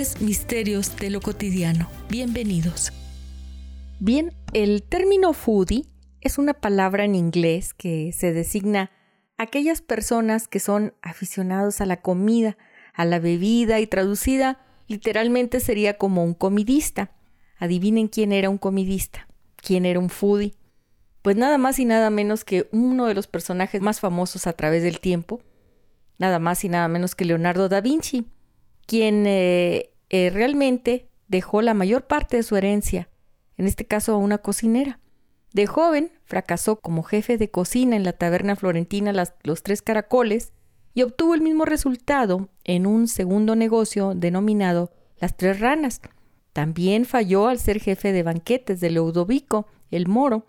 Misterios de lo Cotidiano. Bienvenidos. Bien, el término foodie es una palabra en inglés que se designa a aquellas personas que son aficionados a la comida, a la bebida y traducida literalmente sería como un comidista. Adivinen quién era un comidista, quién era un foodie. Pues nada más y nada menos que uno de los personajes más famosos a través del tiempo, nada más y nada menos que Leonardo da Vinci, quien eh, eh, realmente dejó la mayor parte de su herencia, en este caso a una cocinera. De joven fracasó como jefe de cocina en la taberna florentina Los Tres Caracoles y obtuvo el mismo resultado en un segundo negocio denominado Las Tres Ranas. También falló al ser jefe de banquetes de Leudovico, el moro,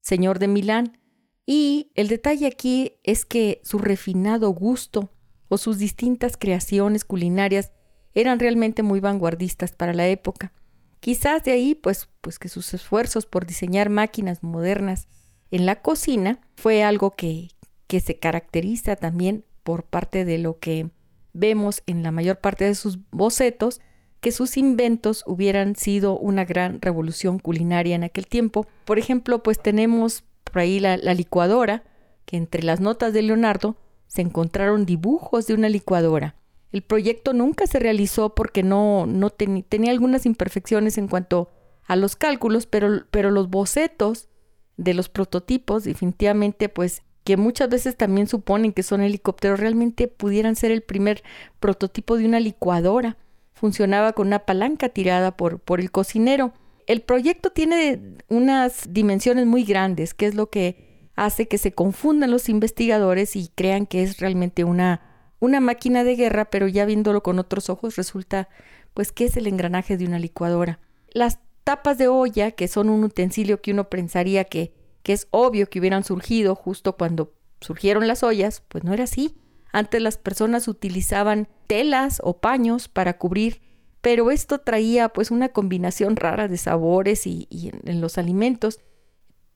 señor de Milán. Y el detalle aquí es que su refinado gusto o sus distintas creaciones culinarias eran realmente muy vanguardistas para la época. Quizás de ahí, pues, pues que sus esfuerzos por diseñar máquinas modernas en la cocina fue algo que, que se caracteriza también por parte de lo que vemos en la mayor parte de sus bocetos, que sus inventos hubieran sido una gran revolución culinaria en aquel tiempo. Por ejemplo, pues tenemos por ahí la licuadora, que entre las notas de Leonardo se encontraron dibujos de una licuadora. El proyecto nunca se realizó porque no, no tenía algunas imperfecciones en cuanto a los cálculos, pero, pero los bocetos de los prototipos definitivamente pues que muchas veces también suponen que son helicópteros, realmente pudieran ser el primer prototipo de una licuadora. Funcionaba con una palanca tirada por, por el cocinero. El proyecto tiene unas dimensiones muy grandes, que es lo que hace que se confundan los investigadores y crean que es realmente una, una máquina de guerra, pero ya viéndolo con otros ojos resulta pues que es el engranaje de una licuadora. Las tapas de olla, que son un utensilio que uno pensaría que, que es obvio que hubieran surgido justo cuando surgieron las ollas, pues no era así. Antes las personas utilizaban telas o paños para cubrir, pero esto traía pues una combinación rara de sabores y, en los alimentos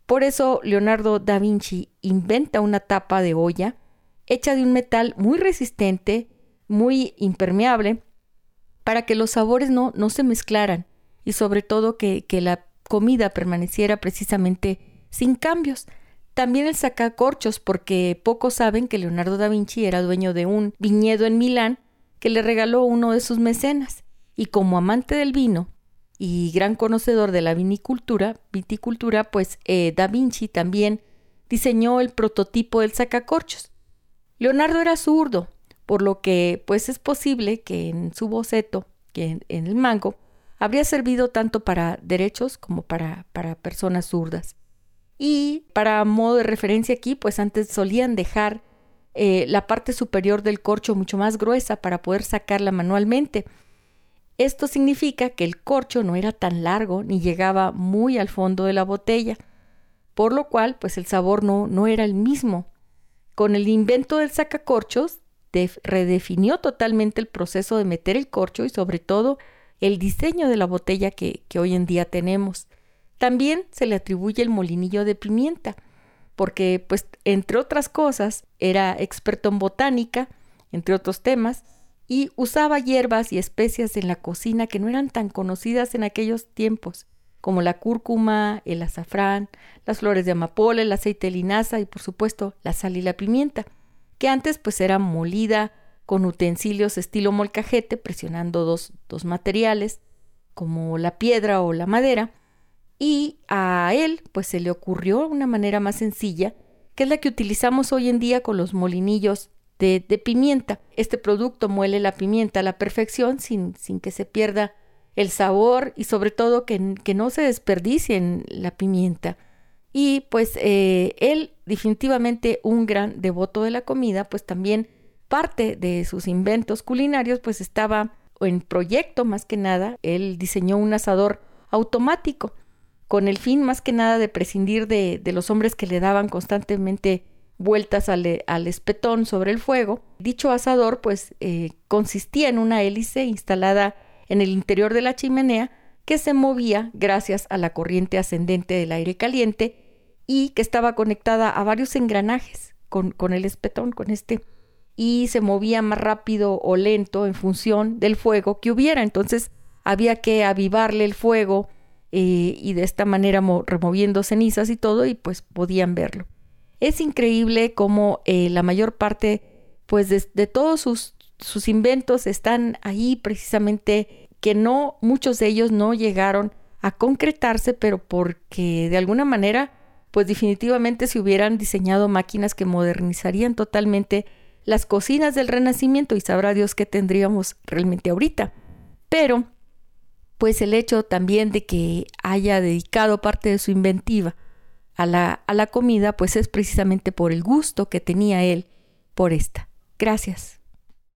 por eso Leonardo da Vinci inventa una tapa de olla hecha de un metal muy resistente, muy impermeable, para que los sabores no, no se mezclaran y sobre todo que, que la comida permaneciera precisamente sin cambios. También el sacacorchos, porque pocos saben que Leonardo da Vinci era dueño de un viñedo en Milán que le regaló uno de sus mecenas. Y como amante del vino, y gran conocedor de la vinicultura, viticultura, pues eh, Da Vinci también diseñó el prototipo del sacacorchos. Leonardo era zurdo, por lo que pues es posible que en su boceto, que en, el mango, habría servido tanto para derechos como para, para personas zurdas. Y para modo de referencia aquí, pues antes solían dejar eh, la parte superior del corcho mucho más gruesa para poder sacarla manualmente esto significa que el corcho no era tan largo ni llegaba muy al fondo de la botella, por lo cual pues el sabor no, no era el mismo. Con el invento del sacacorchos redefinió totalmente el proceso de meter el corcho y sobre todo el diseño de la botella que, que hoy en día tenemos. También se le atribuye el molinillo de pimienta, porque pues entre otras cosas era experto en botánica, entre otros temas, y usaba hierbas y especias en la cocina que no eran tan conocidas en aquellos tiempos, como la cúrcuma, el azafrán, las flores de amapola, el aceite de linaza y por supuesto la sal y la pimienta, que antes pues era molida con utensilios estilo molcajete, presionando dos, dos materiales, como la piedra o la madera, y a él pues se le ocurrió una manera más sencilla, que es la que utilizamos hoy en día con los molinillos de, pimienta. Este producto muele la pimienta a la perfección sin, sin que se pierda el sabor y sobre todo que, que no se desperdicie la pimienta. Y pues eh, él definitivamente un gran devoto de la comida, pues también parte de sus inventos culinarios pues estaba en proyecto más que nada. Él diseñó un asador automático con el fin más que nada de prescindir de, los hombres que le daban constantemente vueltas al, espetón sobre el fuego. Dicho asador pues eh, consistía en una hélice instalada en el interior de la chimenea que se movía gracias a la corriente ascendente del aire caliente y que estaba conectada a varios engranajes con, con el espetón, con este y se movía más rápido o lento en función del fuego que hubiera. Entonces había que avivarle el fuego eh, y de esta manera removiendo cenizas y todo y pues podían verlo. Es increíble cómo eh, la mayor parte pues de, todos sus, sus inventos están ahí precisamente que no, muchos de ellos no llegaron a concretarse, pero porque de alguna manera pues definitivamente se hubieran diseñado máquinas que modernizarían totalmente las cocinas del Renacimiento y sabrá Dios qué tendríamos realmente ahorita. Pero, pues el hecho también de que haya dedicado parte de su inventiva a la, a la comida, pues es precisamente por el gusto que tenía él por esta. Gracias.